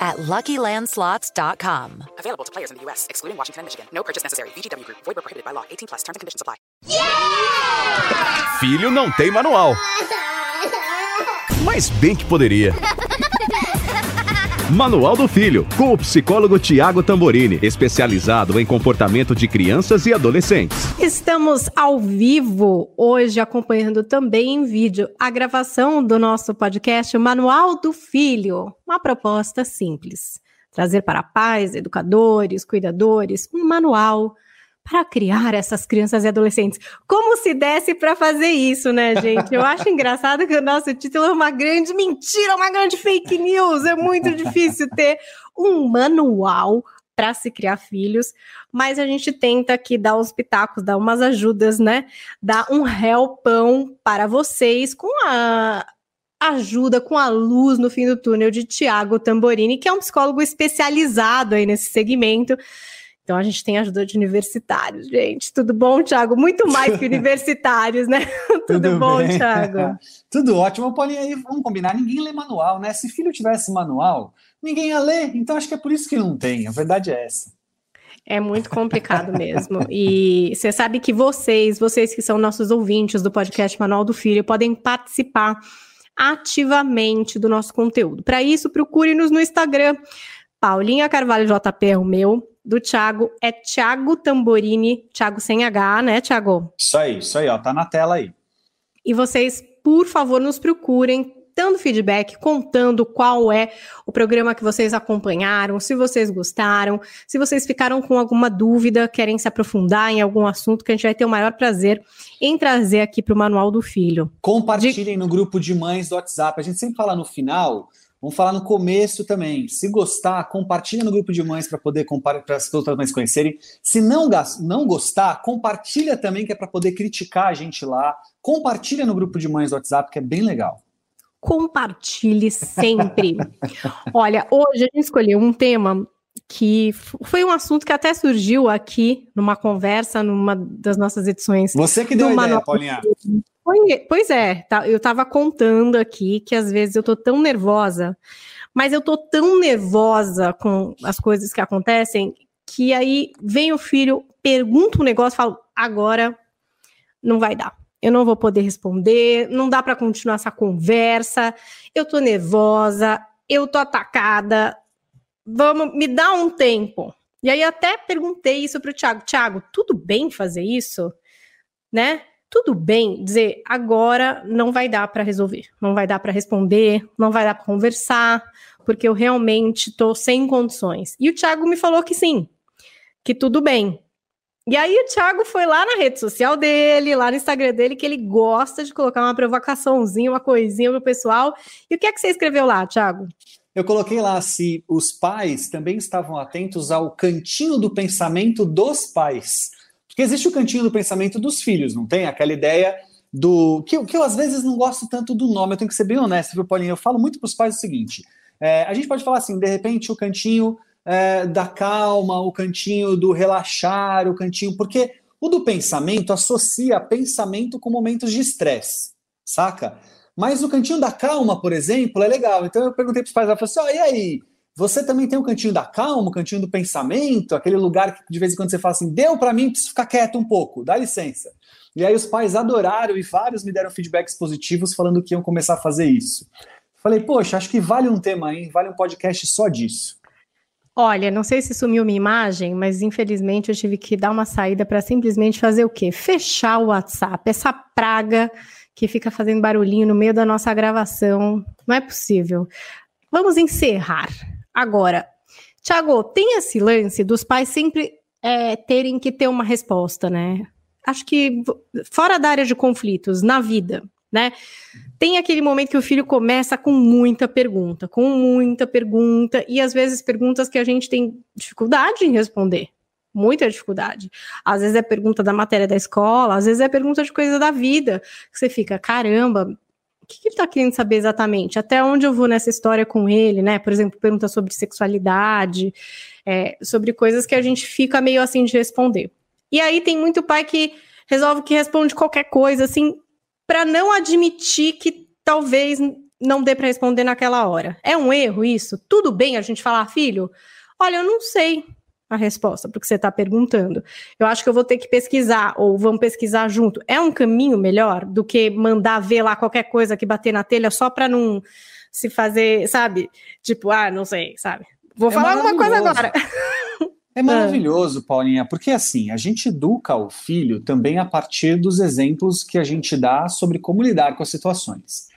at LuckyLandSlots.com. Available to players in the U.S., excluding Washington and Michigan. No purchase necessary. VGW Group. Void where prohibited by law. 18 plus. Terms and conditions apply. Filho não tem manual. Mas bem que poderia. Manual do Filho, com o psicólogo Tiago Tamborini, especializado em comportamento de crianças e adolescentes. Estamos ao vivo hoje, acompanhando também em vídeo a gravação do nosso podcast Manual do Filho. Uma proposta simples: trazer para pais, educadores, cuidadores, um manual para criar essas crianças e adolescentes. Como se desse para fazer isso, né, gente? Eu acho engraçado que o nosso título é uma grande mentira, uma grande fake news. É muito difícil ter um manual para se criar filhos, mas a gente tenta aqui dar os pitacos, dar umas ajudas, né? Dar um helpão para vocês com a ajuda com a luz no fim do túnel de Tiago Tamborini, que é um psicólogo especializado aí nesse segmento. Então a gente tem ajuda de universitários, gente. Tudo bom, Thiago? Muito mais que universitários, né? Tudo, Tudo bom, bem. Thiago? Tudo ótimo. Paulinho, aí vamos combinar, ninguém lê manual, né? Se filho tivesse manual, ninguém ia ler. Então acho que é por isso que não tem. A verdade é essa. É muito complicado mesmo. E você sabe que vocês, vocês que são nossos ouvintes do podcast Manual do Filho, podem participar ativamente do nosso conteúdo. Para isso, procure-nos no Instagram. Paulinha Carvalho JP é o meu, do Thiago é Thiago Tamborini, Thiago sem H, né, Thiago? Isso aí, isso aí, ó, tá na tela aí. E vocês, por favor, nos procurem, dando feedback, contando qual é o programa que vocês acompanharam, se vocês gostaram, se vocês ficaram com alguma dúvida, querem se aprofundar em algum assunto, que a gente vai ter o maior prazer em trazer aqui para o Manual do Filho. Compartilhem de... no grupo de mães do WhatsApp. A gente sempre fala no final Vamos falar no começo também. Se gostar, compartilha no grupo de mães para poder para as outras mães conhecerem. Se não, não gostar, compartilha também, que é para poder criticar a gente lá. Compartilha no grupo de mães do WhatsApp, que é bem legal. Compartilhe sempre. Olha, hoje a gente escolheu um tema que foi um assunto que até surgiu aqui numa conversa, numa das nossas edições. Você que deu a ideia, Paulinha. Pois é, tá, eu estava contando aqui que às vezes eu tô tão nervosa, mas eu tô tão nervosa com as coisas que acontecem que aí vem o filho, pergunta um negócio, falo, agora não vai dar. Eu não vou poder responder, não dá para continuar essa conversa. Eu tô nervosa, eu tô atacada. Vamos, me dá um tempo. E aí até perguntei isso pro Thiago, Thiago, tudo bem fazer isso? Né? Tudo bem dizer agora não vai dar para resolver, não vai dar para responder, não vai dar para conversar, porque eu realmente estou sem condições. E o Thiago me falou que sim, que tudo bem. E aí o Thiago foi lá na rede social dele, lá no Instagram dele, que ele gosta de colocar uma provocaçãozinha, uma coisinha pro pessoal. E o que é que você escreveu lá, Thiago? Eu coloquei lá se os pais também estavam atentos ao cantinho do pensamento dos pais. Porque existe o cantinho do pensamento dos filhos, não tem? Aquela ideia do. Que, que eu às vezes não gosto tanto do nome, eu tenho que ser bem honesto, viu, Paulinho? Eu falo muito para os pais o seguinte: é, a gente pode falar assim, de repente, o cantinho é, da calma, o cantinho do relaxar, o cantinho. Porque o do pensamento associa pensamento com momentos de estresse, saca? Mas o cantinho da calma, por exemplo, é legal. Então eu perguntei para os pais, eu falei assim: oh, e aí? Você também tem o cantinho da calma, o cantinho do pensamento, aquele lugar que de vez em quando você fala assim: deu para mim, preciso ficar quieto um pouco, dá licença. E aí os pais adoraram e vários me deram feedbacks positivos falando que iam começar a fazer isso. Falei, poxa, acho que vale um tema, hein? Vale um podcast só disso. Olha, não sei se sumiu minha imagem, mas infelizmente eu tive que dar uma saída para simplesmente fazer o quê? Fechar o WhatsApp, essa praga que fica fazendo barulhinho no meio da nossa gravação. Não é possível. Vamos encerrar. Agora, Tiago, tem esse lance dos pais sempre é, terem que ter uma resposta, né? Acho que fora da área de conflitos, na vida, né? Tem aquele momento que o filho começa com muita pergunta, com muita pergunta, e às vezes perguntas que a gente tem dificuldade em responder, muita dificuldade. Às vezes é pergunta da matéria da escola, às vezes é pergunta de coisa da vida. Você fica, caramba, que, que ele está querendo saber exatamente? Até onde eu vou nessa história com ele, né? Por exemplo, pergunta sobre sexualidade, é, sobre coisas que a gente fica meio assim de responder. E aí tem muito pai que resolve que responde qualquer coisa, assim, para não admitir que talvez não dê para responder naquela hora. É um erro isso? Tudo bem a gente falar, filho? Olha, eu não sei a resposta para o que você está perguntando. Eu acho que eu vou ter que pesquisar, ou vamos pesquisar junto. É um caminho melhor do que mandar ver lá qualquer coisa que bater na telha só para não se fazer, sabe? Tipo, ah, não sei, sabe? Vou É falar alguma coisa agora. É maravilhoso, Paulinha, porque assim, a gente educa o filho também a partir dos exemplos que a gente dá sobre como lidar com as situações.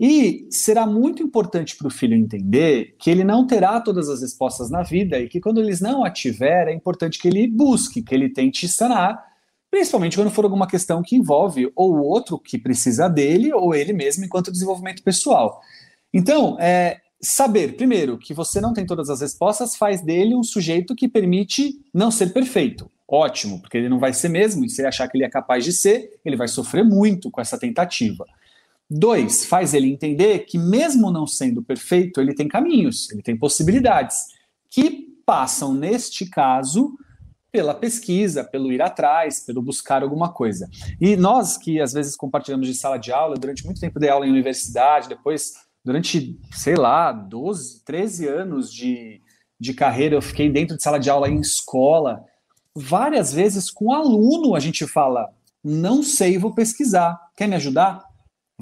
E será muito importante para o filho entender que ele não terá todas as respostas na vida e que quando eles não a tiver, é importante que ele busque, que ele tente sanar, principalmente quando for alguma questão que envolve ou o outro que precisa dele ou ele mesmo enquanto desenvolvimento pessoal. Então, é, saber, primeiro, que você não tem todas as respostas faz dele um sujeito que permite não ser perfeito. Ótimo, porque ele não vai ser mesmo, e se ele achar que ele é capaz de ser, ele vai sofrer muito com essa tentativa. Dois, faz ele entender que, mesmo não sendo perfeito, ele tem caminhos, ele tem possibilidades, que passam, neste caso, pela pesquisa, pelo ir atrás, pelo buscar alguma coisa. E nós que às vezes compartilhamos de sala de aula, durante muito tempo dei aula em universidade, depois, durante, sei lá, 12, 13 anos de, de carreira, eu fiquei dentro de sala de aula em escola. Várias vezes com aluno a gente fala: não sei, vou pesquisar. Quer me ajudar?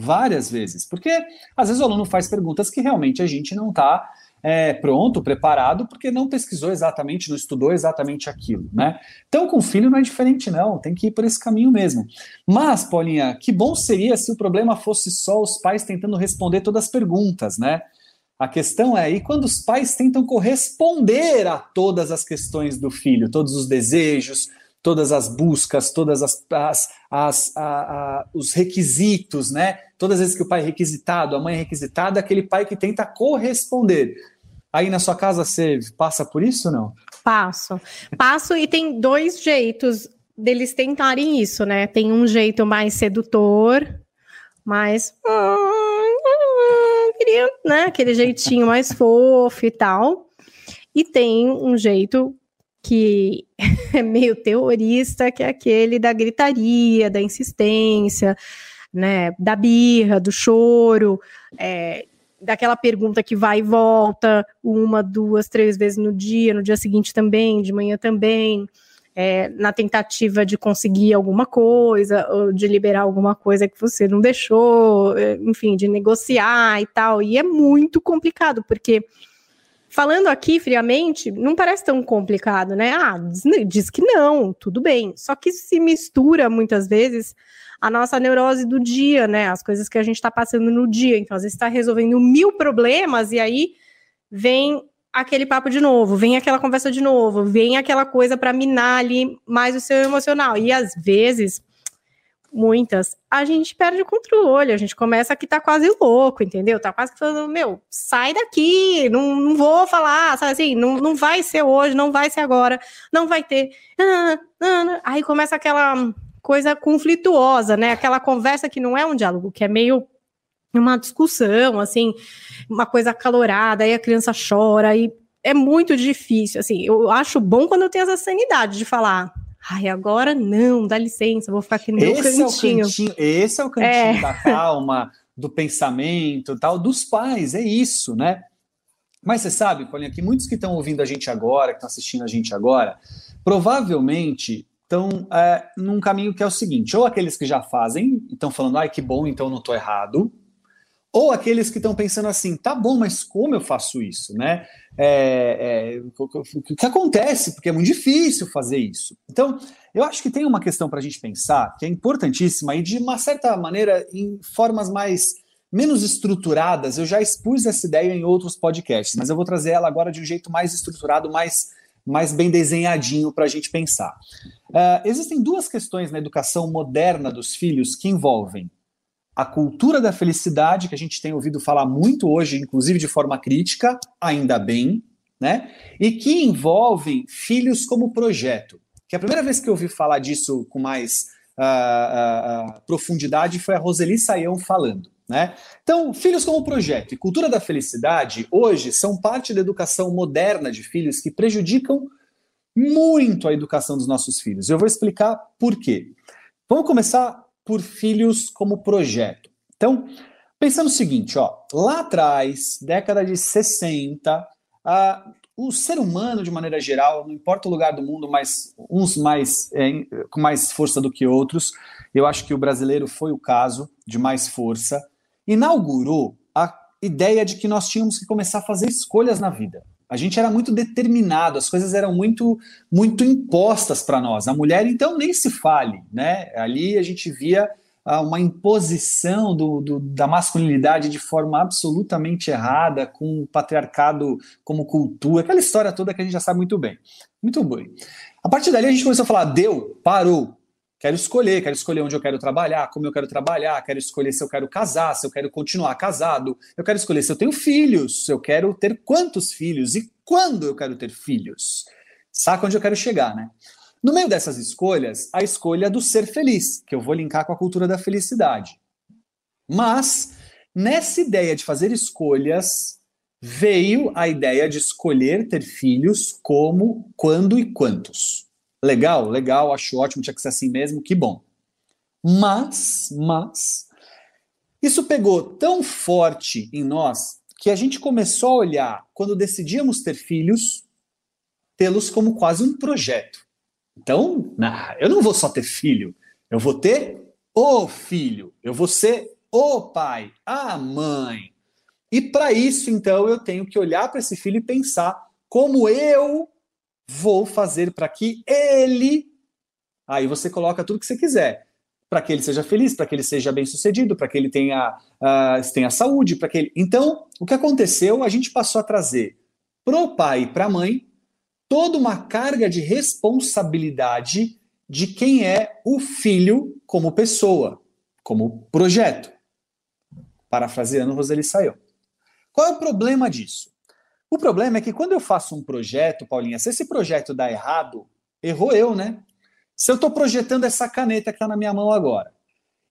Várias vezes. Porque às vezes o aluno faz perguntas que realmente a gente não está é, pronto, preparado, porque não pesquisou exatamente, não estudou exatamente aquilo, né? Então, com filho não é diferente, não, tem que ir por esse caminho mesmo. Mas, Paulinha, que bom seria se o problema fosse só os pais tentando responder todas as perguntas, né? A questão é, e quando os pais tentam corresponder a todas as questões do filho, todos os desejos, todas as buscas, todas as, as, as a, a, os requisitos, né? Todas as vezes que o pai é requisitado, a mãe é requisitada, aquele pai que tenta corresponder. Aí na sua casa você passa por isso ou não? Passo. Passo e tem dois jeitos deles tentarem isso, né? Tem um jeito mais sedutor, mais. Queria, né? Aquele jeitinho mais fofo e tal. E tem um jeito que é meio terrorista, que é aquele da gritaria, da insistência, né? Da birra, do choro. É, daquela pergunta que vai e volta uma, duas, três vezes no dia, no dia seguinte também, de manhã também, é, na tentativa de conseguir alguma coisa, ou de liberar alguma coisa que você não deixou, enfim, de negociar e tal. E é muito complicado, porque falando aqui friamente, não parece tão complicado, né? Ah, diz, diz que não, tudo bem. Só que se mistura muitas vezes a nossa neurose do dia, né? As coisas que a gente está passando no dia. Então, às vezes está resolvendo mil problemas e aí vem aquele papo de novo, vem aquela conversa de novo, vem aquela coisa para minar ali mais o seu emocional. E às vezes, muitas, a gente perde o controle, a gente começa que tá quase louco, entendeu? Tá quase falando, meu, sai daqui, não, não vou falar, sabe assim, não, não vai ser hoje, não vai ser agora, não vai ter. Aí começa aquela coisa conflituosa, né? Aquela conversa que não é um diálogo, que é meio uma discussão, assim, uma coisa acalorada, aí a criança chora, e é muito difícil, assim, eu acho bom quando eu tenho essa sanidade de falar, ai, agora não, dá licença, vou ficar aqui no esse meu cantinho. É o cantinho. Esse é o cantinho é. da calma, do pensamento, tal, dos pais, é isso, né? Mas você sabe, Paulinha, que muitos que estão ouvindo a gente agora, que estão assistindo a gente agora, provavelmente estão é, num caminho que é o seguinte: ou aqueles que já fazem, estão falando, ai, que bom, então não estou errado, ou aqueles que estão pensando assim, tá bom, mas como eu faço isso, né? É, é, o que acontece? Porque é muito difícil fazer isso. Então, eu acho que tem uma questão para a gente pensar que é importantíssima e de uma certa maneira em formas mais menos estruturadas. Eu já expus essa ideia em outros podcasts, mas eu vou trazer ela agora de um jeito mais estruturado, mais mais bem desenhadinho para a gente pensar. Uh, existem duas questões na educação moderna dos filhos que envolvem a cultura da felicidade, que a gente tem ouvido falar muito hoje, inclusive de forma crítica, ainda bem, né? E que envolvem filhos como projeto. que a primeira vez que eu ouvi falar disso com mais uh, uh, profundidade foi a Roseli Saião falando. Né? Então, filhos como projeto e cultura da felicidade hoje são parte da educação moderna de filhos que prejudicam muito a educação dos nossos filhos. Eu vou explicar por quê. Vamos começar por filhos como projeto. Então, pensando o seguinte, ó, lá atrás, década de 60, a, o ser humano, de maneira geral, não importa o lugar do mundo, mas uns mais é, com mais força do que outros, eu acho que o brasileiro foi o caso de mais força, inaugurou a ideia de que nós tínhamos que começar a fazer escolhas na vida. A gente era muito determinado, as coisas eram muito muito impostas para nós. A mulher, então, nem se fale, né? Ali a gente via ah, uma imposição do, do, da masculinidade de forma absolutamente errada, com o patriarcado como cultura, aquela história toda que a gente já sabe muito bem. Muito bem. A partir dali a gente começou a falar: deu, parou, Quero escolher, quero escolher onde eu quero trabalhar, como eu quero trabalhar, quero escolher se eu quero casar, se eu quero continuar casado, eu quero escolher se eu tenho filhos, se eu quero ter quantos filhos e quando eu quero ter filhos. Saca onde eu quero chegar, né? No meio dessas escolhas, a escolha do ser feliz, que eu vou linkar com a cultura da felicidade. Mas, nessa ideia de fazer escolhas, veio a ideia de escolher ter filhos como, quando e quantos. Legal, legal, acho ótimo, tinha que ser assim mesmo, que bom. Mas, mas, isso pegou tão forte em nós que a gente começou a olhar, quando decidíamos ter filhos, tê-los como quase um projeto. Então, nah, eu não vou só ter filho, eu vou ter o filho, eu vou ser o pai, a mãe. E para isso, então, eu tenho que olhar para esse filho e pensar como eu vou fazer para que ele. Aí você coloca tudo que você quiser. Para que ele seja feliz, para que ele seja bem sucedido, para que ele tenha, uh, tenha saúde, para que ele. Então, o que aconteceu? A gente passou a trazer pro pai e para a mãe toda uma carga de responsabilidade de quem é o filho como pessoa, como projeto. Parafraseando Roseli Saião. Qual é o problema disso? O problema é que quando eu faço um projeto, Paulinha, se esse projeto dá errado, errou eu, né? Se eu estou projetando essa caneta que está na minha mão agora,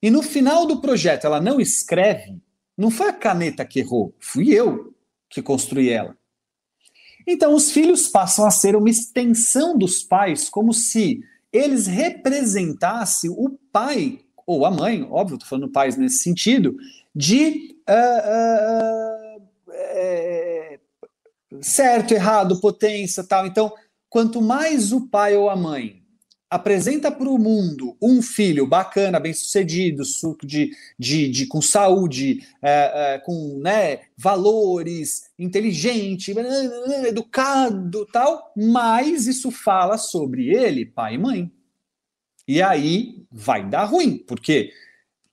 e no final do projeto ela não escreve, não foi a caneta que errou, fui eu que construí ela. Então os filhos passam a ser uma extensão dos pais, como se eles representassem o pai, ou a mãe, óbvio, estou falando pais nesse sentido, de. Uh, uh, uh, certo, errado, potência, tal. Então, quanto mais o pai ou a mãe apresenta para o mundo um filho bacana, bem-sucedido, de, de, de, com saúde, é, é, com né, valores, inteligente, educado, tal, mais isso fala sobre ele, pai e mãe. E aí vai dar ruim, porque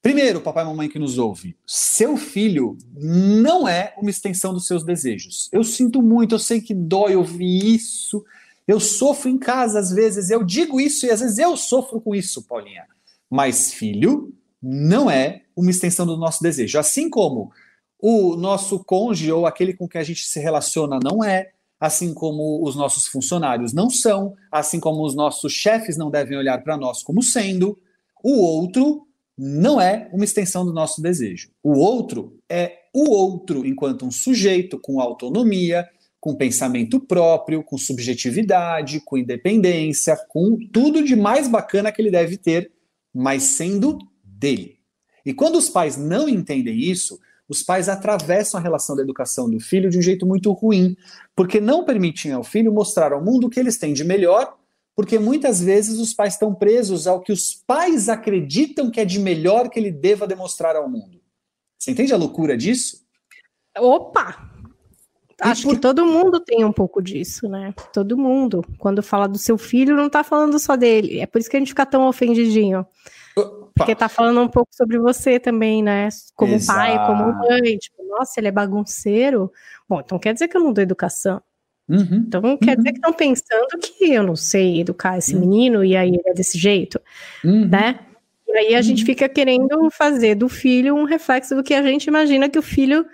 Primeiro, papai e mamãe que nos ouve, seu filho não é uma extensão dos seus desejos. Eu sinto muito, eu sei que dói ouvir isso. Eu sofro em casa às vezes, eu digo isso e às vezes eu sofro com isso, Paulinha. Mas filho não é uma extensão do nosso desejo. Assim como o nosso cônjuge ou aquele com quem a gente se relaciona não é, assim como os nossos funcionários não são, assim como os nossos chefes não devem olhar para nós como sendo, o outro não é uma extensão do nosso desejo. O outro é o outro enquanto um sujeito com autonomia, com pensamento próprio, com subjetividade, com independência, com tudo de mais bacana que ele deve ter, mas sendo dele. E quando os pais não entendem isso, os pais atravessam a relação da educação do filho de um jeito muito ruim, porque não permitem ao filho mostrar ao mundo o que eles têm de melhor porque muitas vezes os pais estão presos ao que os pais acreditam que é de melhor que ele deva demonstrar ao mundo. Você entende a loucura disso? Opa! Acho por... que todo mundo tem um pouco disso, né? Todo mundo. Quando fala do seu filho, não tá falando só dele. É por isso que a gente fica tão ofendidinho. Opa. Porque tá falando um pouco sobre você também, né? Como Exato. pai, como mãe. Tipo, nossa, ele é bagunceiro. Bom, então quer dizer que eu não dou educação. Uhum, então quer uhum. dizer que estão pensando que eu não sei educar esse uhum. menino e aí ele é desse jeito, uhum. né? E aí a gente uhum. fica querendo fazer do filho um reflexo do que a gente imagina que o filho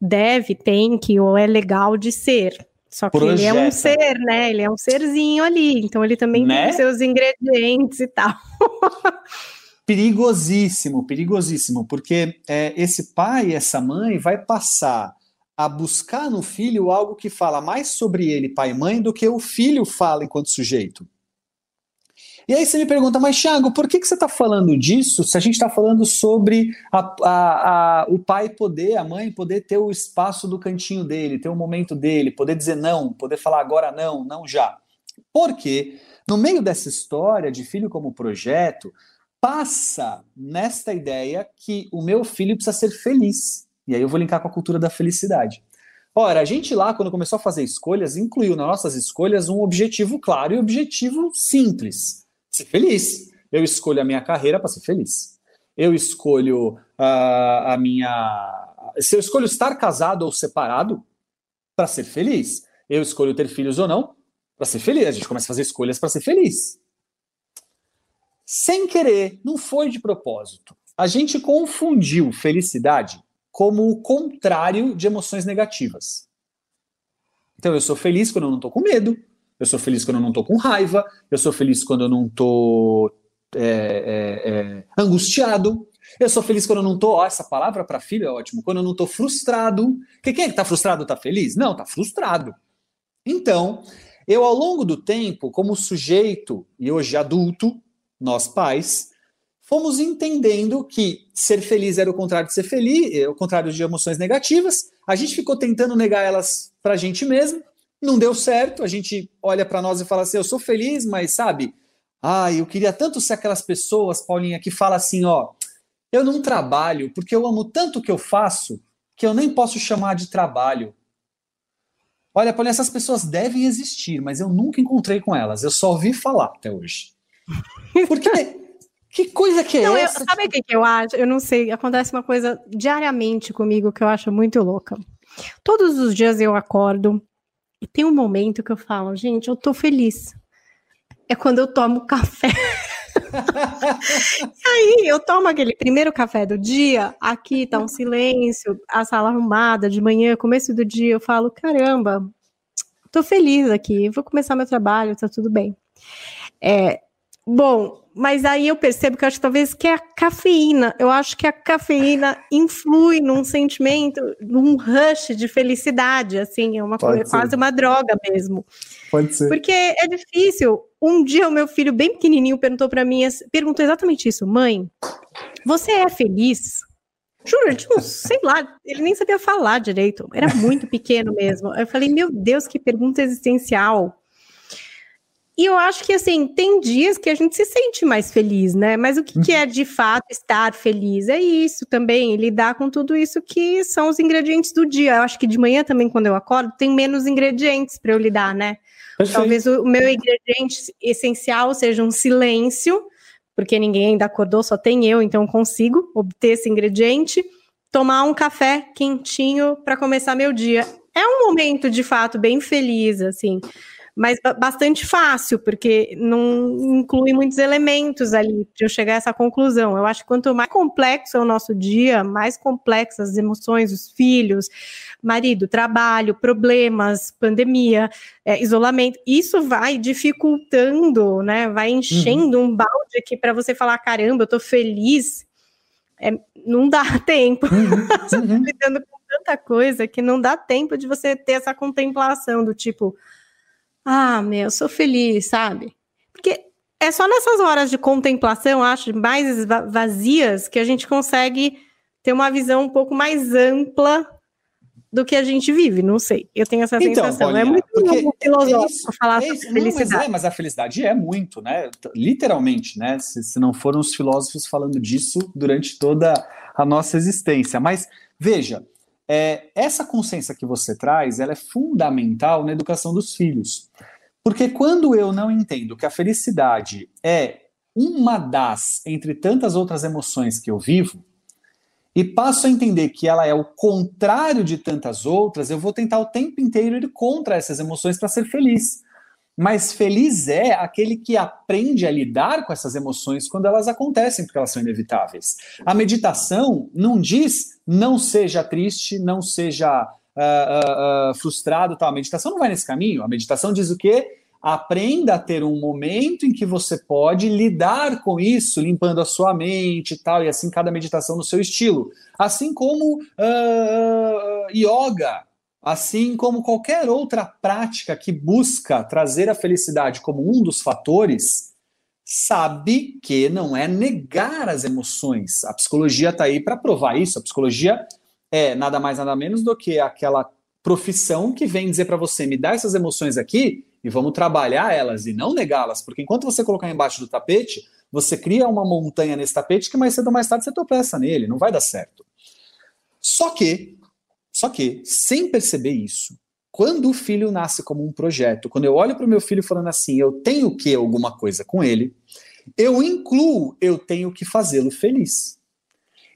deve, tem que ou é legal de ser, Só que Projeta. ele é um ser, né? Ele é um serzinho ali, então ele também né? tem seus ingredientes e tal. perigosíssimo, perigosíssimo, porque é, esse pai, essa mãe, vai passar a buscar no filho algo que fala mais sobre ele, pai e mãe, do que o filho fala enquanto sujeito. E aí você me pergunta, mas Thiago, por que, que você está falando disso se a gente está falando sobre a, a, a, o pai poder, a mãe poder ter o espaço do cantinho dele, ter o momento dele, poder dizer não, poder falar agora não, não já? Porque no meio dessa história de filho como projeto, passa nesta ideia que o meu filho precisa ser feliz. E aí eu vou linkar com a cultura da felicidade. Ora, a gente lá, quando começou a fazer escolhas, incluiu nas nossas escolhas um objetivo claro e objetivo simples ser feliz. Eu escolho a minha carreira para ser feliz. Eu escolho uh, a minha. Se eu escolho estar casado ou separado para ser feliz, eu escolho ter filhos ou não para ser feliz. A gente começa a fazer escolhas para ser feliz. Sem querer, não foi de propósito. A gente confundiu felicidade como o contrário de emoções negativas. Então, eu sou feliz quando eu não estou com medo, eu sou feliz quando eu não estou com raiva, eu sou feliz quando eu não estou é, é, é, angustiado, eu sou feliz quando eu não estou. essa palavra para filho é ótimo. Quando eu não estou frustrado. Porque quem é que está frustrado está feliz? Não, está frustrado. Então, eu ao longo do tempo, como sujeito e hoje adulto, nós pais, fomos entendendo que ser feliz era o contrário de ser feliz, é o contrário de emoções negativas. A gente ficou tentando negar elas para a gente mesmo não deu certo, a gente olha para nós e fala assim: eu sou feliz, mas sabe, ah, eu queria tanto ser aquelas pessoas, Paulinha, que fala assim: ó, eu não trabalho porque eu amo tanto o que eu faço que eu nem posso chamar de trabalho. Olha, Paulinha, essas pessoas devem existir, mas eu nunca encontrei com elas, eu só ouvi falar até hoje. Porque. Que coisa que é não, essa? Eu, sabe o que, que eu acho? Eu não sei, acontece uma coisa diariamente comigo que eu acho muito louca. Todos os dias eu acordo e tem um momento que eu falo, gente, eu tô feliz. É quando eu tomo café. aí eu tomo aquele primeiro café do dia, aqui tá um silêncio, a sala arrumada de manhã, começo do dia, eu falo, caramba, tô feliz aqui, vou começar meu trabalho, tá tudo bem. É, bom, mas aí eu percebo que eu acho talvez que é a cafeína. Eu acho que a cafeína influi num sentimento, num rush de felicidade, assim, é uma coisa, quase uma droga mesmo. Pode ser. Porque é difícil. Um dia o meu filho bem pequenininho perguntou para mim, perguntou exatamente isso, mãe, você é feliz? Juro, tipo, sei lá, ele nem sabia falar direito, era muito pequeno mesmo. Eu falei, meu Deus, que pergunta existencial. E eu acho que, assim, tem dias que a gente se sente mais feliz, né? Mas o que, que, é de fato estar feliz? É isso também, lidar com tudo isso que são os ingredientes do dia. Eu acho que de manhã também, quando eu acordo, tem menos ingredientes para eu lidar, né? Perfeito. Talvez o meu ingrediente essencial seja um silêncio, porque ninguém ainda acordou, só tem eu, então consigo obter esse ingrediente. Tomar um café quentinho para começar meu dia. É um momento, de fato, bem feliz, assim mas bastante fácil, porque não inclui muitos elementos ali para eu chegar a essa conclusão. Eu acho que quanto mais complexo é o nosso dia, mais complexas as emoções, os filhos, marido, trabalho, problemas, pandemia, é, isolamento, isso vai dificultando, né? Vai enchendo uhum. um balde aqui para você falar: caramba, eu tô feliz. É, não dá tempo. Uhum. você tá lidando com tanta coisa que não dá tempo de você ter essa contemplação do tipo ah, meu, sou feliz, sabe? Porque é só nessas horas de contemplação, acho, mais vazias, que a gente consegue ter uma visão um pouco mais ampla do que a gente vive, não sei. Eu tenho essa então, sensação. é muito filosófico é falar é sobre felicidade. Não, mas, é, mas, a felicidade é muito, né? Literalmente, né? Se, se não foram os filósofos falando disso durante toda a nossa existência. Mas veja, é, essa consciência que você traz, ela é fundamental na educação dos filhos. Porque quando eu não entendo que a felicidade é uma das entre tantas outras emoções que eu vivo, e passo a entender que ela é o contrário de tantas outras, eu vou tentar o tempo inteiro ir contra essas emoções para ser feliz. Mas feliz é aquele que aprende a lidar com essas emoções quando elas acontecem, porque elas são inevitáveis. A meditação não diz não seja triste, não seja uh, uh, frustrado, tal. A meditação não vai nesse caminho. A meditação diz o quê? Aprenda a ter um momento em que você pode lidar com isso, limpando a sua mente e tal, e assim cada meditação no seu estilo. Assim como uh, yoga, assim como qualquer outra prática que busca trazer a felicidade como um dos fatores, sabe que não é negar as emoções. A psicologia está aí para provar isso. A psicologia é nada mais nada menos do que aquela profissão que vem dizer para você me dá essas emoções aqui e vamos trabalhar elas e não negá-las, porque enquanto você colocar embaixo do tapete, você cria uma montanha nesse tapete que mais cedo ou mais tarde você tropeça nele, não vai dar certo. Só que, só que, sem perceber isso, quando o filho nasce como um projeto, quando eu olho para o meu filho falando assim, eu tenho que alguma coisa com ele, eu incluo, eu tenho que fazê-lo feliz.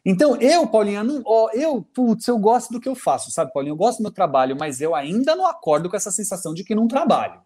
Então, eu, Paulinha, não, ó, eu, putz, eu gosto do que eu faço, sabe, Paulinha? Eu gosto do meu trabalho, mas eu ainda não acordo com essa sensação de que não trabalho.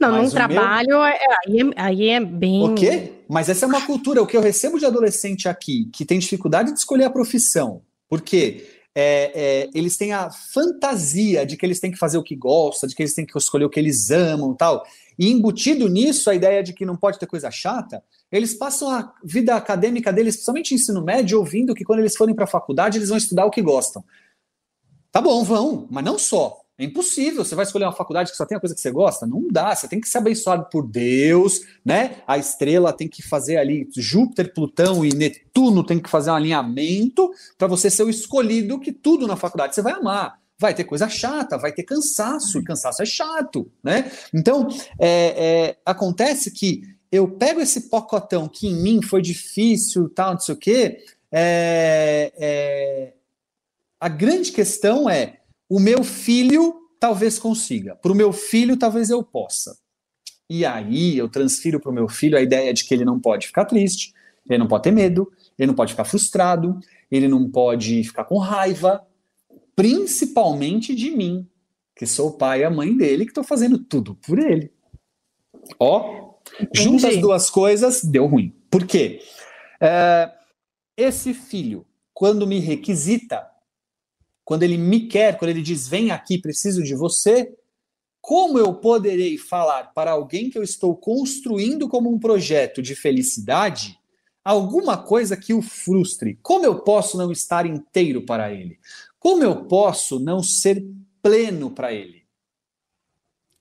Não, Mas num trabalho, meu... É, é, aí, é, aí é bem. O quê? Mas essa é uma cultura. O que eu recebo de adolescente aqui, que tem dificuldade de escolher a profissão, porque é, é, eles têm a fantasia de que eles têm que fazer o que gostam, de que eles têm que escolher o que eles amam tal. E embutido nisso, a ideia de que não pode ter coisa chata, eles passam a vida acadêmica deles, principalmente ensino médio, ouvindo que quando eles forem para a faculdade, eles vão estudar o que gostam. Tá bom, vão, mas não só. É impossível. Você vai escolher uma faculdade que só tem a coisa que você gosta? Não dá. Você tem que ser abençoado por Deus, né? A estrela tem que fazer ali, Júpiter, Plutão e Netuno tem que fazer um alinhamento para você ser o escolhido que tudo na faculdade você vai amar. Vai ter coisa chata, vai ter cansaço, e cansaço é chato, né? Então, é, é, acontece que eu pego esse pocotão que em mim foi difícil, tal, não sei o quê. É, é a grande questão é o meu filho talvez consiga, para o meu filho talvez eu possa. E aí eu transfiro para o meu filho a ideia de que ele não pode ficar triste, ele não pode ter medo, ele não pode ficar frustrado, ele não pode ficar com raiva, principalmente de mim, que sou o pai e a mãe dele, que estou fazendo tudo por ele. Ó, juntas as duas coisas, deu ruim. Por quê? É, esse filho, quando me requisita, quando ele me quer, quando ele diz vem aqui, preciso de você, como eu poderei falar para alguém que eu estou construindo como um projeto de felicidade alguma coisa que o frustre? Como eu posso não estar inteiro para ele? Como eu posso não ser pleno para ele?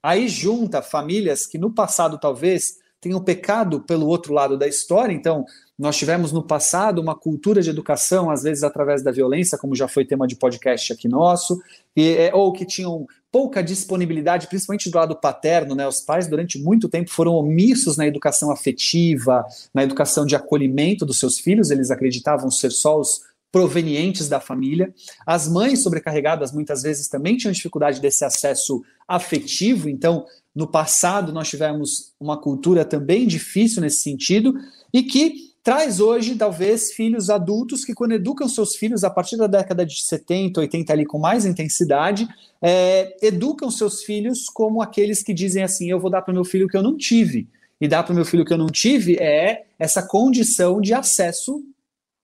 Aí junta famílias que no passado talvez tenham pecado pelo outro lado da história, então nós tivemos no passado uma cultura de educação, às vezes através da violência, como já foi tema de podcast aqui nosso, e, é, ou que tinham pouca disponibilidade, principalmente do lado paterno, né? Os pais durante muito tempo foram omissos na educação afetiva, na educação de acolhimento dos seus filhos, eles acreditavam ser só os provenientes da família. As mães sobrecarregadas muitas vezes também tinham dificuldade desse acesso afetivo, então no passado nós tivemos uma cultura também difícil nesse sentido e que traz hoje, talvez, filhos adultos que, quando educam seus filhos a partir da década de 70, 80, ali com mais intensidade, é, educam seus filhos como aqueles que dizem assim: eu vou dar para o meu filho o que eu não tive. E dar para o meu filho o que eu não tive é essa condição de acesso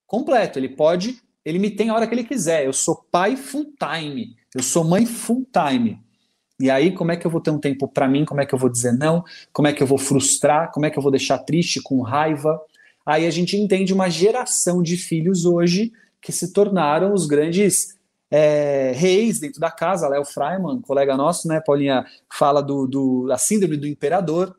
completo. Ele pode, ele me tem a hora que ele quiser. Eu sou pai full time, eu sou mãe full time. E aí, como é que eu vou ter um tempo para mim? Como é que eu vou dizer não? Como é que eu vou frustrar? Como é que eu vou deixar triste, com raiva? aí a gente entende uma geração de filhos hoje que se tornaram os grandes é, reis dentro da casa. Léo Freiman, colega nosso, né, Paulinha, fala do, do, da síndrome do imperador.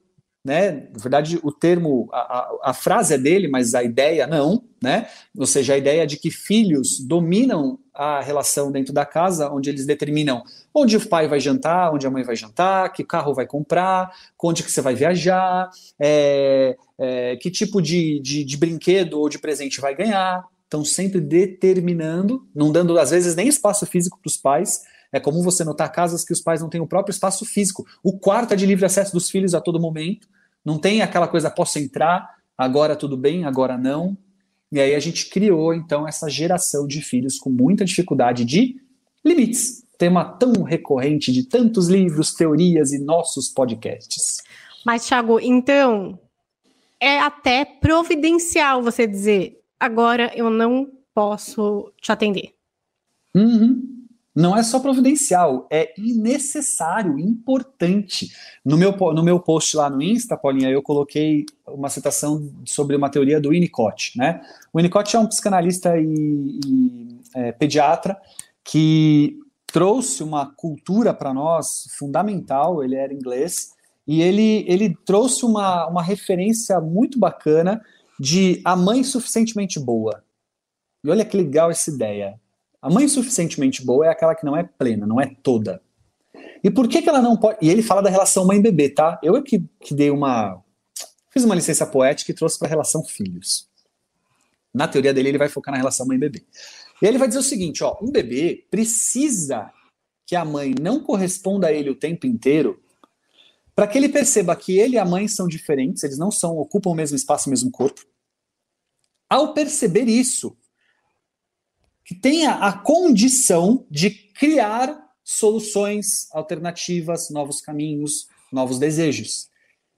Né? Na verdade, o termo, a, a, a, frase é dele, mas a ideia não, né? Ou seja, a ideia de que filhos dominam a relação dentro da casa, onde eles determinam onde o pai vai jantar, onde a mãe vai jantar, que carro vai comprar, onde que você vai viajar, é, é, que tipo de, de, de brinquedo ou de presente vai ganhar. Estão sempre determinando, não dando às vezes nem espaço físico para os pais. É comum você notar casas que os pais não têm o próprio espaço físico. O quarto é de livre acesso dos filhos a todo momento. Não tem aquela coisa, posso entrar, agora tudo bem, agora não. E aí a gente criou, então, essa geração de filhos com muita dificuldade de limites. Tema tão recorrente de tantos livros, teorias e nossos podcasts. Mas, Thiago, então, é até providencial você dizer, agora eu não posso te atender. Uhum. Não é só providencial, é necessário, importante. No meu, no meu post lá no Insta, Paulinha, eu coloquei uma citação sobre uma teoria do Winnicott. Né? O Winnicott é um psicanalista e, e é, pediatra que trouxe uma cultura para nós fundamental, ele era inglês, e ele, ele trouxe uma, uma referência muito bacana de a mãe suficientemente boa. E olha que legal essa ideia. A mãe suficientemente boa é aquela que não é plena, não é toda. E por que, que ela não pode. E ele fala da relação mãe-bebê, tá? Eu é que, que dei uma. Fiz uma licença poética e trouxe para a relação filhos. Na teoria dele, ele vai focar na relação mãe-bebê. E ele vai dizer o seguinte: ó, um bebê precisa que a mãe não corresponda a ele o tempo inteiro para que ele perceba que ele e a mãe são diferentes, eles não são, ocupam o mesmo espaço, o mesmo corpo. Ao perceber isso, que tenha a condição de criar soluções alternativas, novos caminhos, novos desejos.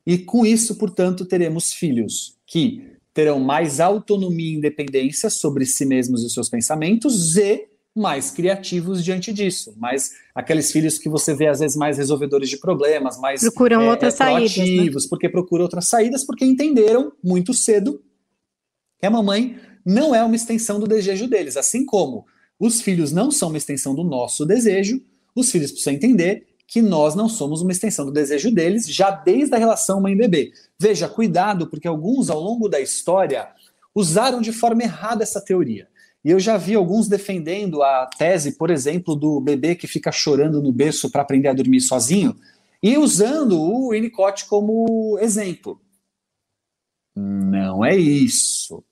E com isso, portanto, teremos filhos que terão mais autonomia e independência sobre si mesmos e seus pensamentos e mais criativos diante disso, mais aqueles filhos que você vê às vezes mais resolvedores de problemas, mais procuram é, outras saídas, né? porque procuram outras saídas, porque entenderam muito cedo que a mamãe não é uma extensão do desejo deles, assim como os filhos não são uma extensão do nosso desejo, os filhos precisam entender que nós não somos uma extensão do desejo deles, já desde a relação mãe-bebê. Veja, cuidado, porque alguns ao longo da história usaram de forma errada essa teoria. E eu já vi alguns defendendo a tese, por exemplo, do bebê que fica chorando no berço para aprender a dormir sozinho, e usando o Winnicott como exemplo. Não é isso.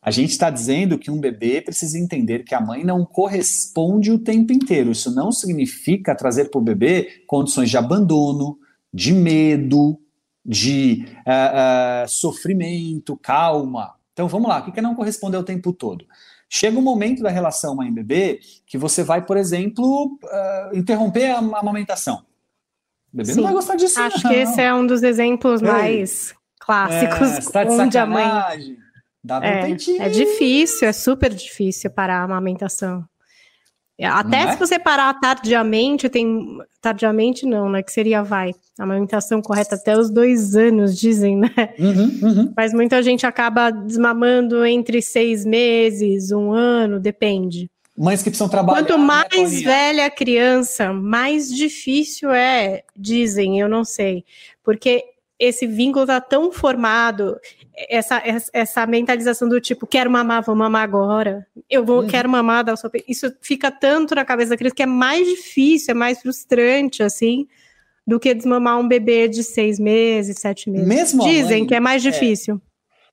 A gente está dizendo que um bebê precisa entender que a mãe não corresponde o tempo inteiro. Isso não significa trazer para o bebê condições de abandono, de medo, de uh, uh, sofrimento, calma. Então vamos lá, o que é não corresponder o tempo todo? Chega um momento da relação mãe-bebê que você vai, por exemplo, uh, interromper a amamentação. O bebê Sim. não vai gostar disso. Acho não. que esse é um dos exemplos Ei. mais clássicos. É, tá onde a mãe. Dá é, é difícil, é super difícil parar a amamentação. Até é? se você parar tardiamente, tem. Tardiamente não, né? Que seria vai. A amamentação correta até os dois anos, dizem, né? Uhum, uhum. Mas muita gente acaba desmamando entre seis meses, um ano, depende. Mães que precisam trabalhar. Quanto né, mais né, velha a criança, mais difícil é, dizem, eu não sei. Porque esse vínculo tá tão formado essa, essa mentalização do tipo, quero mamar, vou mamar agora. Eu vou, uhum. quero mamar, dar o seu Isso fica tanto na cabeça da criança que é mais difícil, é mais frustrante, assim, do que desmamar um bebê de seis meses, sete meses. Mesmo Dizem mãe, que é mais é. difícil. É.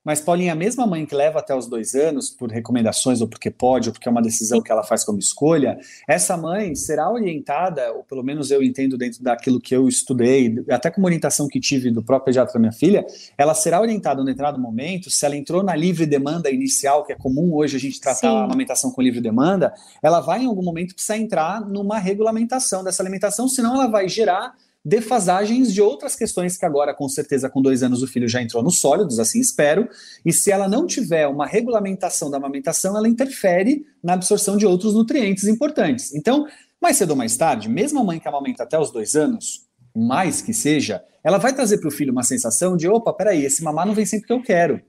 Mas, Paulinha, a mesma mãe que leva até os dois anos, por recomendações, ou porque pode, ou porque é uma decisão que ela faz como escolha, essa mãe será orientada, ou pelo menos eu entendo dentro daquilo que eu estudei, até com uma orientação que tive do próprio pediatra da minha filha, ela será orientada no determinado momento, se ela entrou na livre demanda inicial, que é comum hoje a gente tratar Sim. a amamentação com livre demanda, ela vai em algum momento precisar entrar numa regulamentação dessa alimentação, senão ela vai gerar defasagens de outras questões que agora, com certeza, com dois anos o filho já entrou nos sólidos, assim espero, e se ela não tiver uma regulamentação da amamentação, ela interfere na absorção de outros nutrientes importantes. Então, mais cedo ou mais tarde, mesmo a mãe que amamenta até os dois anos, mais que seja, ela vai trazer para o filho uma sensação de, opa, peraí, esse mamar não vem sempre que eu quero.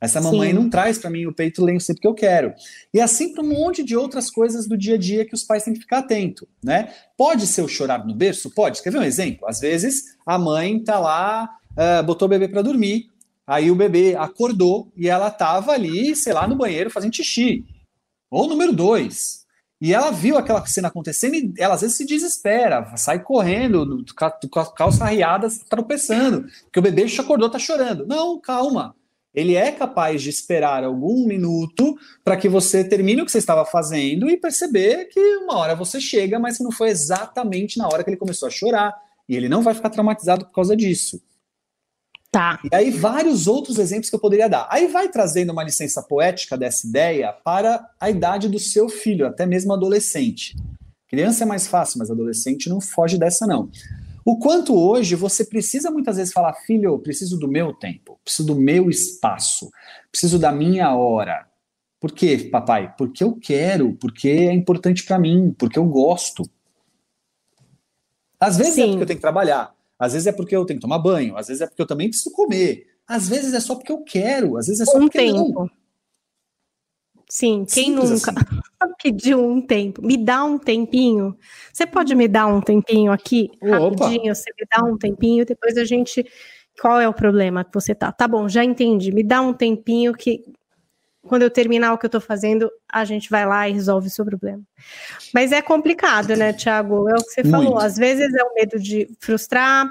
Essa mamãe Sim. não traz para mim o peito lenho sempre que eu quero. E assim para um monte de outras coisas do dia a dia que os pais têm que ficar atento, né? Pode ser o chorar no berço? Pode. Quer ver um exemplo? Às vezes a mãe tá lá, uh, botou o bebê para dormir, aí o bebê acordou e ela tava ali, sei lá, no banheiro fazendo xixi. Ou número dois. E ela viu aquela cena acontecendo e ela às vezes se desespera, sai correndo, com a calça arriada, tropeçando, porque o bebê acordou, tá chorando. Não, calma ele é capaz de esperar algum minuto para que você termine o que você estava fazendo e perceber que uma hora você chega, mas que não foi exatamente na hora que ele começou a chorar. E ele não vai ficar traumatizado por causa disso. Tá. E aí, vários outros exemplos que eu poderia dar. Aí vai trazendo uma licença poética dessa ideia para a idade do seu filho, até mesmo adolescente. Criança é mais fácil, mas adolescente não foge dessa, não. O quanto hoje você precisa muitas vezes falar, filho, eu preciso do meu tempo, preciso do meu espaço, preciso da minha hora. Por quê, papai? Porque eu quero, porque é importante para mim, porque eu gosto. Às vezes é Sim. é porque eu tenho que trabalhar, às vezes é porque eu tenho que tomar banho, às vezes é porque eu também preciso comer, às vezes é só porque eu quero, às vezes é só um porque tempo. não. Sim, quem Simples nunca assim. Pediu um tempo? Me dá um tempinho. Você pode me dar um tempinho aqui? Opa. Rapidinho, você me dá um tempinho, depois a gente. Qual é o problema que você tá? Tá bom, já entendi. Me dá um tempinho que quando eu terminar o que eu estou fazendo, a gente vai lá e resolve o seu problema. Mas é complicado, né, Tiago? É o que você Muito. falou. Às vezes é o medo de frustrar,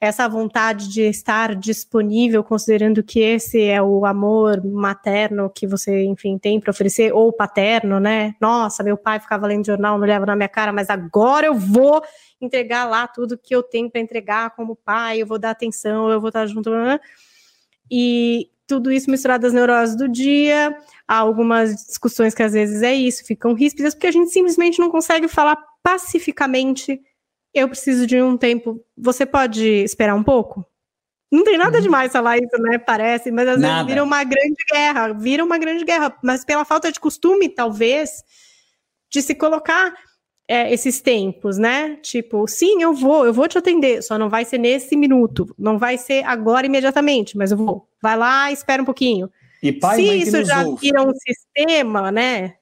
essa vontade de estar disponível, considerando que esse é o amor materno que você, enfim, tem para oferecer, ou paterno, né? Nossa, meu pai ficava lendo jornal, não olhava na minha cara, mas agora eu vou entregar lá tudo que eu tenho para entregar como pai, eu vou dar atenção, eu vou estar junto. E tudo isso misturado às neuroses do dia, há algumas discussões que às vezes é isso, ficam ríspidas, porque a gente simplesmente não consegue falar pacificamente. Eu preciso de um tempo. Você pode esperar um pouco? Não tem nada uhum. demais falar isso, né? Parece, mas às nada. vezes vira uma grande guerra, vira uma grande guerra, mas pela falta de costume, talvez, de se colocar é, esses tempos, né? Tipo, sim, eu vou, eu vou te atender, só não vai ser nesse minuto, não vai ser agora imediatamente, mas eu vou. Vai lá, espera um pouquinho. E pai, Se isso já ouve. vira um sistema, né?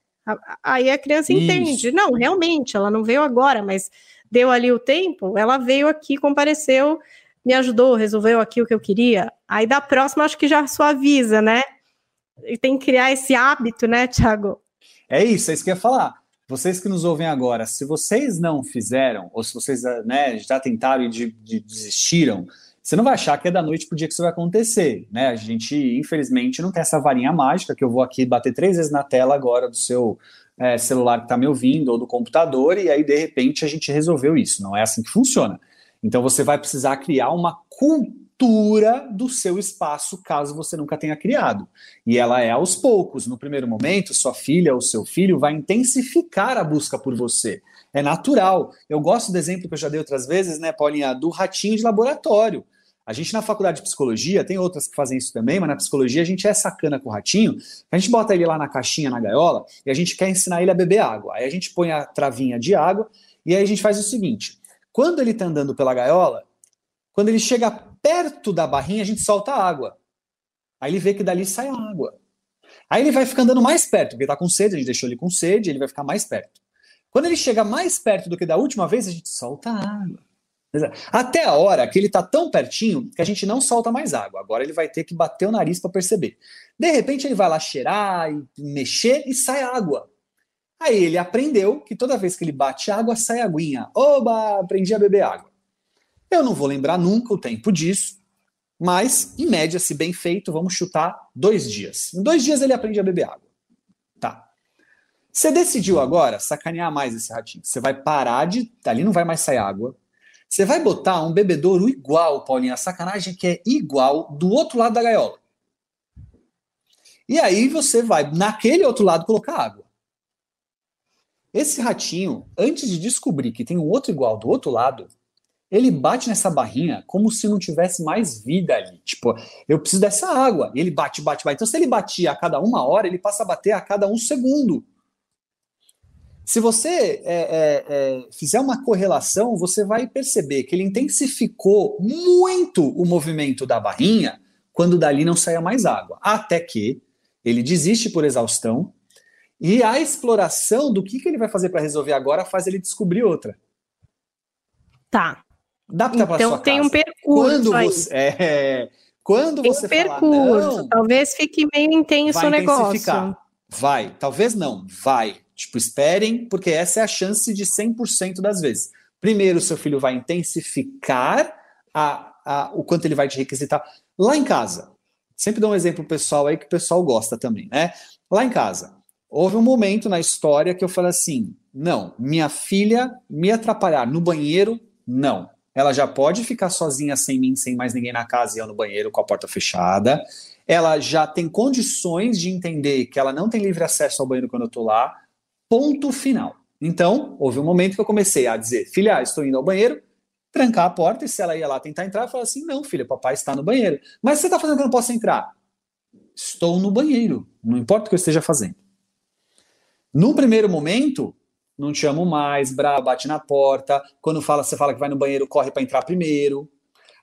Aí a criança isso. entende. Não, realmente, ela não veio agora, mas deu ali o tempo, ela veio aqui, compareceu, me ajudou, resolveu aqui o que eu queria. Aí da próxima, acho que já suaviza, né? E tem que criar esse hábito, né, Thiago? É isso, é isso que eu ia falar vocês que nos ouvem agora, se vocês não fizeram, ou se vocês né, já tentaram e de, de desistiram, você não vai achar que é da noite para o dia que isso vai acontecer, né? A gente, infelizmente, não tem essa varinha mágica que eu vou aqui bater três vezes na tela agora do seu é, celular que está me ouvindo ou do computador e aí, de repente, a gente resolveu isso. Não é assim que funciona. Então, você vai precisar criar uma cultura do seu espaço, caso você nunca tenha criado. E ela é aos poucos. No primeiro momento, sua filha ou seu filho vai intensificar a busca por você. É natural. Eu gosto do exemplo que eu já dei outras vezes, né, Paulinha, do ratinho de laboratório. A gente na faculdade de psicologia, tem outras que fazem isso também, mas na psicologia a gente é sacana com o ratinho, a gente bota ele lá na caixinha, na gaiola, e a gente quer ensinar ele a beber água. Aí a gente põe a travinha de água, e aí a gente faz o seguinte: quando ele está andando pela gaiola, quando ele chega perto da barrinha, a gente solta a água. Aí ele vê que dali sai a água. Aí ele vai ficar andando mais perto, porque ele está com sede, a gente deixou ele com sede, ele vai ficar mais perto. Quando ele chega mais perto do que da última vez, a gente solta a água. Até a hora que ele está tão pertinho que a gente não solta mais água. Agora ele vai ter que bater o nariz para perceber. De repente ele vai lá cheirar e mexer e sai água. Aí ele aprendeu que toda vez que ele bate água, sai aguinha. Oba, aprendi a beber água. Eu não vou lembrar nunca o tempo disso, mas, em média, se bem feito, vamos chutar dois dias. Em dois dias ele aprende a beber água. Tá. Você decidiu agora sacanear mais esse ratinho. Você vai parar de. Dali não vai mais sair água. Você vai botar um bebedouro igual, Paulinha. A sacanagem que é igual do outro lado da gaiola. E aí você vai, naquele outro lado, colocar água. Esse ratinho, antes de descobrir que tem um outro igual do outro lado, ele bate nessa barrinha como se não tivesse mais vida ali. Tipo, eu preciso dessa água. E ele bate, bate, bate. Então, se ele batia a cada uma hora, ele passa a bater a cada um segundo. Se você é, é, é, fizer uma correlação, você vai perceber que ele intensificou muito o movimento da barrinha quando dali não saia mais água. Até que ele desiste por exaustão e a exploração do que, que ele vai fazer para resolver agora faz ele descobrir outra. Tá. Adapta para então tem casa. um percurso quando aí. Você, é, quando tem você um percurso, não, talvez fique meio intenso o negócio. Vai, talvez não, vai. Tipo, esperem, porque essa é a chance de 100% das vezes. Primeiro, seu filho vai intensificar a, a, o quanto ele vai te requisitar. Lá em casa, sempre dou um exemplo pessoal aí que o pessoal gosta também, né? Lá em casa, houve um momento na história que eu falei assim: não, minha filha me atrapalhar no banheiro, não ela já pode ficar sozinha sem mim, sem mais ninguém na casa e eu no banheiro com a porta fechada. Ela já tem condições de entender que ela não tem livre acesso ao banheiro quando eu estou lá. Ponto final. Então, houve um momento que eu comecei a dizer: filha, estou indo ao banheiro, trancar a porta, e se ela ia lá tentar entrar, eu falava assim: não, filha, papai está no banheiro. Mas você está fazendo que eu não posso entrar? Estou no banheiro, não importa o que eu esteja fazendo. Num primeiro momento, não te amo mais, bravo, bate na porta. Quando fala, você fala que vai no banheiro, corre para entrar primeiro.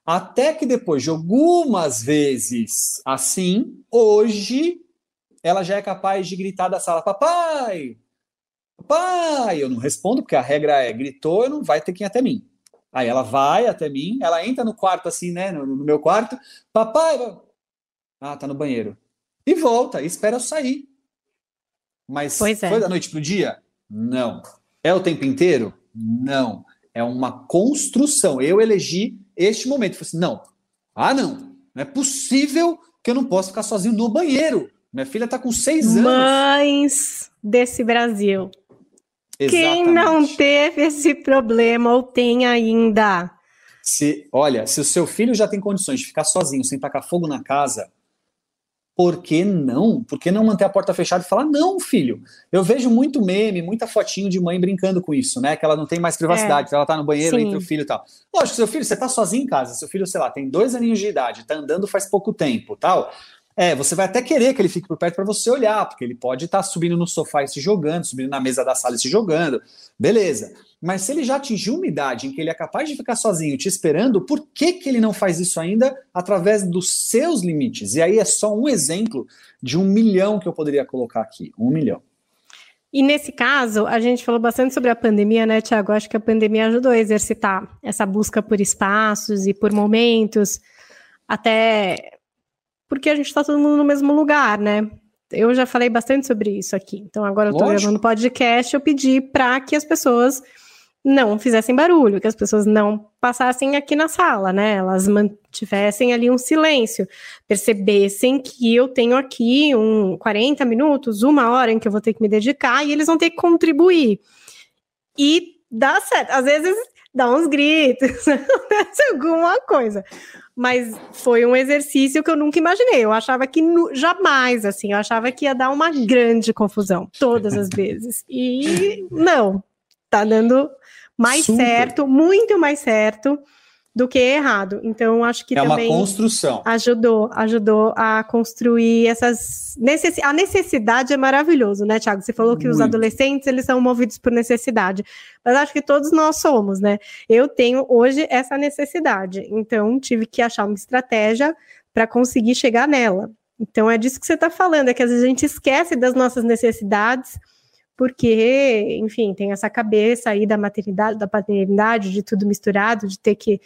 Até que depois de algumas vezes assim, hoje ela já é capaz de gritar da sala: Papai! Papai! Eu não respondo, porque a regra é: gritou, não vai ter que ir até mim. Aí ela vai até mim, ela entra no quarto, assim, né? No, no meu quarto: Papai! Ah, tá no banheiro. E volta, e espera eu sair. Mas é. foi da noite pro dia? Não. É o tempo inteiro? Não. É uma construção. Eu elegi este momento. Falei assim, não. Ah, não. Não é possível que eu não possa ficar sozinho no banheiro. Minha filha está com seis anos. Mães desse Brasil. Exatamente. Quem não teve esse problema ou tem ainda? Se, olha, se o seu filho já tem condições de ficar sozinho, sem tacar fogo na casa, por que não? Por que não manter a porta fechada e falar, não, filho? Eu vejo muito meme, muita fotinho de mãe brincando com isso, né? Que ela não tem mais privacidade, é. ela tá no banheiro Sim. entre o filho e tal. Lógico, seu filho, você tá sozinho em casa, seu filho, sei lá, tem dois aninhos de idade, tá andando faz pouco tempo tal. É, você vai até querer que ele fique por perto para você olhar, porque ele pode estar tá subindo no sofá e se jogando, subindo na mesa da sala e se jogando. Beleza. Mas se ele já atingiu uma idade em que ele é capaz de ficar sozinho te esperando, por que, que ele não faz isso ainda através dos seus limites? E aí é só um exemplo de um milhão que eu poderia colocar aqui. Um milhão. E nesse caso, a gente falou bastante sobre a pandemia, né, Tiago? Acho que a pandemia ajudou a exercitar essa busca por espaços e por momentos, até porque a gente está todo mundo no mesmo lugar, né? Eu já falei bastante sobre isso aqui. Então agora eu estou gravando podcast, eu pedi para que as pessoas não fizessem barulho, que as pessoas não passassem aqui na sala, né? Elas mantivessem ali um silêncio, percebessem que eu tenho aqui um 40 minutos, uma hora em que eu vou ter que me dedicar e eles vão ter que contribuir. E dá certo. Às vezes dá uns gritos, acontece alguma coisa mas foi um exercício que eu nunca imaginei. Eu achava que jamais, assim, eu achava que ia dar uma grande confusão todas as vezes. E não, tá dando mais Super. certo, muito mais certo do que errado. Então, acho que é também uma construção. ajudou, ajudou a construir essas necess... a necessidade é maravilhoso, né, Tiago? Você falou que Muito. os adolescentes eles são movidos por necessidade, mas acho que todos nós somos, né? Eu tenho hoje essa necessidade, então tive que achar uma estratégia para conseguir chegar nela. Então é disso que você está falando, é que às vezes a gente esquece das nossas necessidades porque, enfim, tem essa cabeça aí da maternidade, da paternidade, de tudo misturado, de ter que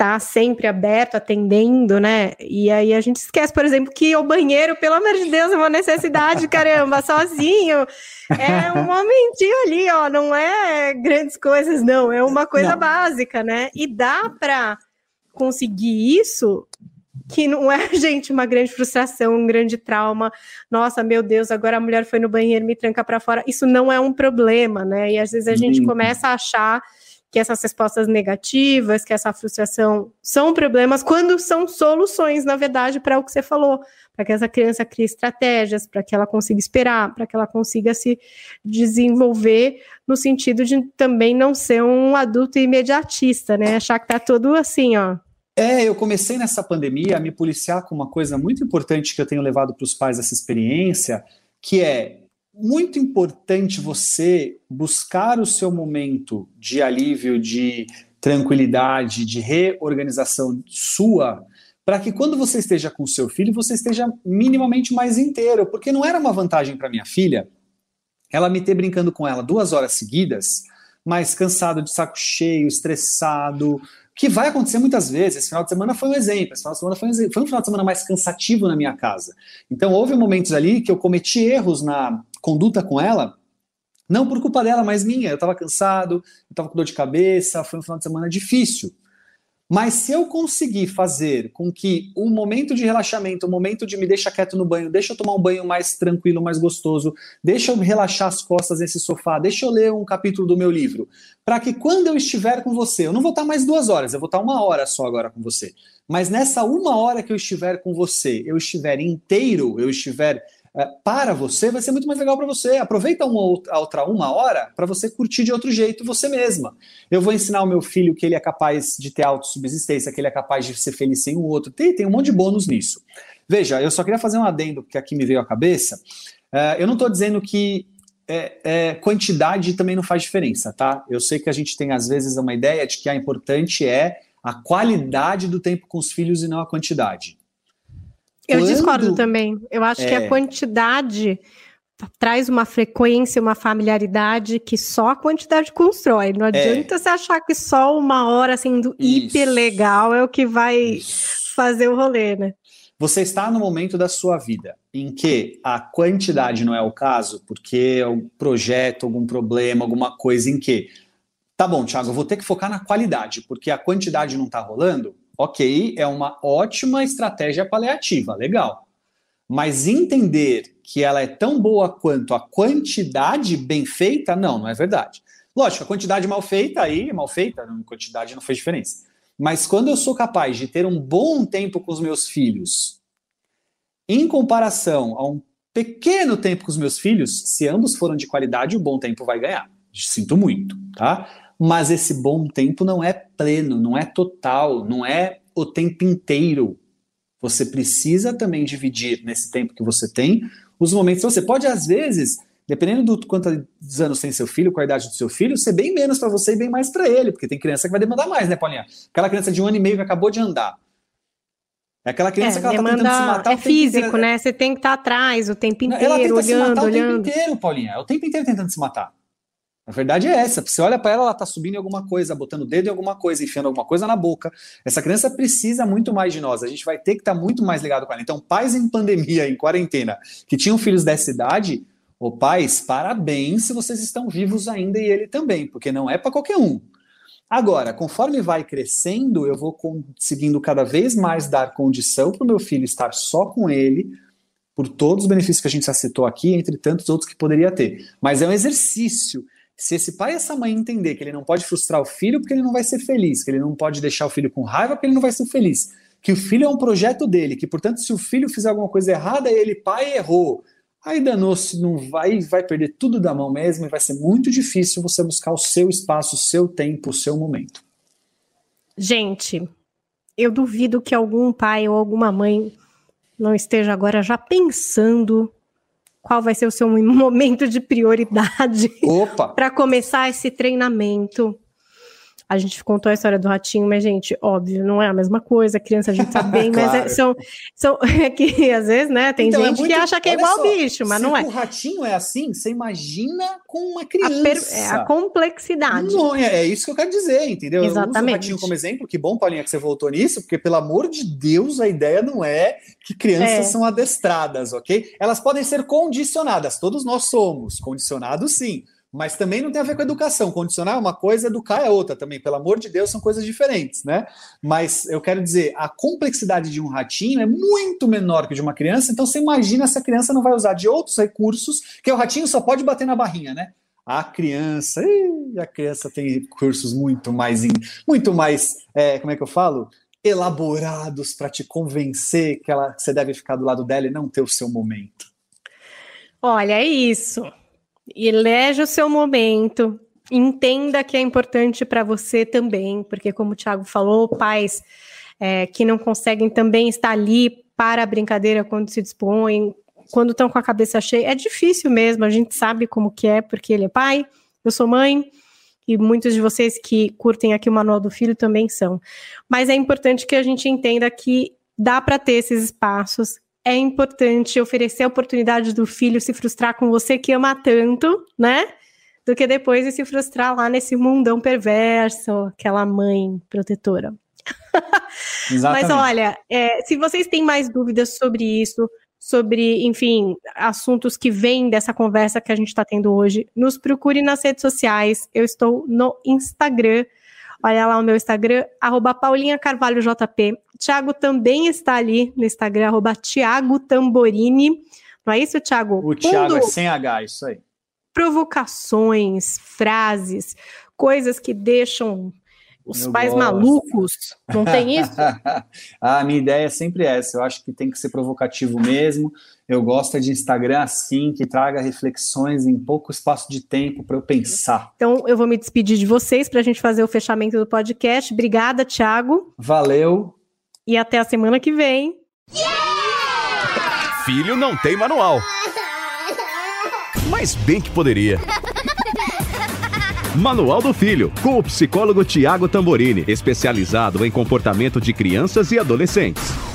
estar tá sempre aberto, atendendo, né? E aí a gente esquece, por exemplo, que o banheiro, pelo amor de Deus, é uma necessidade, caramba, sozinho. É um momentinho ali, ó, não é grandes coisas, não, é uma coisa não. básica, né? E dá para conseguir isso que não é, gente, uma grande frustração, um grande trauma. Nossa, meu Deus, agora a mulher foi no banheiro, me tranca para fora. Isso não é um problema, né? E às vezes a gente começa a achar que essas respostas negativas, que essa frustração são problemas, quando são soluções, na verdade, para o que você falou, para que essa criança crie estratégias, para que ela consiga esperar, para que ela consiga se desenvolver no sentido de também não ser um adulto imediatista, né? Achar que tá tudo assim, ó, é, eu comecei nessa pandemia a me policiar com uma coisa muito importante que eu tenho levado para os pais essa experiência, que é muito importante você buscar o seu momento de alívio, de tranquilidade, de reorganização sua, para que quando você esteja com o seu filho, você esteja minimamente mais inteiro, porque não era uma vantagem para minha filha ela me ter brincando com ela duas horas seguidas, mas cansado, de saco cheio, estressado, que vai acontecer muitas vezes. Esse final de semana foi um exemplo. Esse final de semana foi um, foi um final de semana mais cansativo na minha casa. Então, houve momentos ali que eu cometi erros na conduta com ela, não por culpa dela, mas minha. Eu estava cansado, eu estava com dor de cabeça, foi um final de semana difícil. Mas se eu conseguir fazer com que o momento de relaxamento, o momento de me deixar quieto no banho, deixa eu tomar um banho mais tranquilo, mais gostoso, deixa eu relaxar as costas nesse sofá, deixa eu ler um capítulo do meu livro, para que quando eu estiver com você, eu não vou estar mais duas horas, eu vou estar uma hora só agora com você. Mas nessa uma hora que eu estiver com você, eu estiver inteiro, eu estiver para você, vai ser muito mais legal para você. Aproveita uma outra uma hora para você curtir de outro jeito você mesma. Eu vou ensinar o meu filho que ele é capaz de ter autossubsistência, que ele é capaz de ser feliz sem o outro. Tem, tem um monte de bônus nisso. Veja, eu só queria fazer um adendo que aqui me veio à cabeça. Uh, eu não estou dizendo que é, é, quantidade também não faz diferença, tá? Eu sei que a gente tem às vezes uma ideia de que a importante é a qualidade do tempo com os filhos e não a quantidade. Eu Quando... discordo também. Eu acho é... que a é. quantidade traz uma frequência, uma familiaridade que só a quantidade constrói. Não é. adianta é. você achar que só uma hora sendo Isso. hiper legal é o que vai Isso. fazer o rolê, né? Você está no momento da sua vida em que a quantidade não é o caso, porque é um projeto, algum problema, alguma coisa em que. Tá bom, Thiago, eu vou ter que focar na qualidade, porque a quantidade não está rolando. Ok, é uma ótima estratégia paliativa, legal. Mas entender que ela é tão boa quanto a quantidade bem feita, não, não é verdade. Lógico, a quantidade mal feita aí, mal feita, quantidade não fez diferença. Mas quando eu sou capaz de ter um bom tempo com os meus filhos, em comparação a um pequeno tempo com os meus filhos, se ambos foram de qualidade, o bom tempo vai ganhar. Sinto muito, tá? Mas esse bom tempo não é pleno, não é total, não é o tempo inteiro. Você precisa também dividir nesse tempo que você tem os momentos. Você pode, às vezes, dependendo do quantos anos tem seu filho, com a idade do seu filho, ser bem menos para você e bem mais para ele, porque tem criança que vai demandar mais, né, Paulinha? Aquela criança de um ano e meio que acabou de andar. É aquela criança é, que ela demanda, tá tentando se matar. É físico, inteiro. né? Você tem que estar tá atrás o tempo inteiro, ela tenta olhando, se matar olhando. o tempo inteiro, Paulinha. É o tempo inteiro tentando se matar. A verdade é essa. Você olha para ela, ela tá subindo em alguma coisa, botando o dedo em alguma coisa, enfiando alguma coisa na boca. Essa criança precisa muito mais de nós. A gente vai ter que estar tá muito mais ligado com ela. Então, pais em pandemia, em quarentena, que tinham filhos dessa idade, Ô pais, parabéns se vocês estão vivos ainda e ele também, porque não é para qualquer um. Agora, conforme vai crescendo, eu vou conseguindo cada vez mais dar condição para o meu filho estar só com ele, por todos os benefícios que a gente já citou aqui, entre tantos outros que poderia ter. Mas é um exercício. Se esse pai e essa mãe entender que ele não pode frustrar o filho porque ele não vai ser feliz, que ele não pode deixar o filho com raiva porque ele não vai ser feliz, que o filho é um projeto dele, que portanto se o filho fizer alguma coisa errada, ele pai errou, aí danou-se, não vai, vai perder tudo da mão mesmo e vai ser muito difícil você buscar o seu espaço, o seu tempo, o seu momento. Gente, eu duvido que algum pai ou alguma mãe não esteja agora já pensando qual vai ser o seu momento de prioridade para começar esse treinamento a gente contou a história do ratinho, mas, gente, óbvio, não é a mesma coisa. Criança a gente sabe bem, claro. mas é, são, são é que às vezes, né, tem então, é gente é muito, que acha que é igual só, bicho, mas não é. Se o ratinho é assim, você imagina com uma criança. A, per, é a complexidade. Não, é, é, isso que eu quero dizer, entendeu? Exatamente. Eu uso o ratinho como exemplo, que bom, Paulinha, que você voltou nisso, porque, pelo amor de Deus, a ideia não é que crianças é. são adestradas, ok? Elas podem ser condicionadas, todos nós somos condicionados, sim mas também não tem a ver com educação. Condicionar é uma coisa, educar é outra também. Pelo amor de Deus, são coisas diferentes, né? Mas eu quero dizer, a complexidade de um ratinho é muito menor que de uma criança, então você imagina se a criança não vai usar de outros recursos, que o ratinho só pode bater na barrinha, né? A criança, a criança tem recursos muito mais, muito mais, é, como é que eu falo? Elaborados para te convencer que, ela, que você deve ficar do lado dela e não ter o seu momento. Olha, é isso. Elege o seu momento, entenda que é importante para você também, porque, como o Thiago falou, pais é, que não conseguem também estar ali para a brincadeira quando se dispõem, quando estão com a cabeça cheia, é difícil mesmo, a gente sabe como que é, porque ele é pai, eu sou mãe, e muitos de vocês que curtem aqui o Manual do Filho também são. Mas é importante que a gente entenda que dá para ter esses espaços, é importante oferecer a oportunidade do filho se frustrar com você que ama tanto, né? Do que depois de se frustrar lá nesse mundão perverso, aquela mãe protetora. Mas olha, é, se vocês têm mais dúvidas sobre isso, sobre, enfim, assuntos que vêm dessa conversa que a gente está tendo hoje, nos procure nas redes sociais. Eu estou no Instagram Olha lá o meu Instagram, arroba Paulinha Carvalho JP. Tiago também está ali no Instagram, arroba Tiago Tamborini. Não é isso, Tiago? O Tiago é sem H, isso aí. Provocações, frases, coisas que deixam os eu pais gosto. malucos, não tem isso? a minha ideia é sempre essa. Eu acho que tem que ser provocativo mesmo. Eu gosto de Instagram assim, que traga reflexões em pouco espaço de tempo para eu pensar. Então, eu vou me despedir de vocês para a gente fazer o fechamento do podcast. Obrigada, Thiago. Valeu. E até a semana que vem. Yeah! Filho não tem manual. mas bem que poderia. Manual do Filho, com o psicólogo Tiago Tamborini, especializado em comportamento de crianças e adolescentes.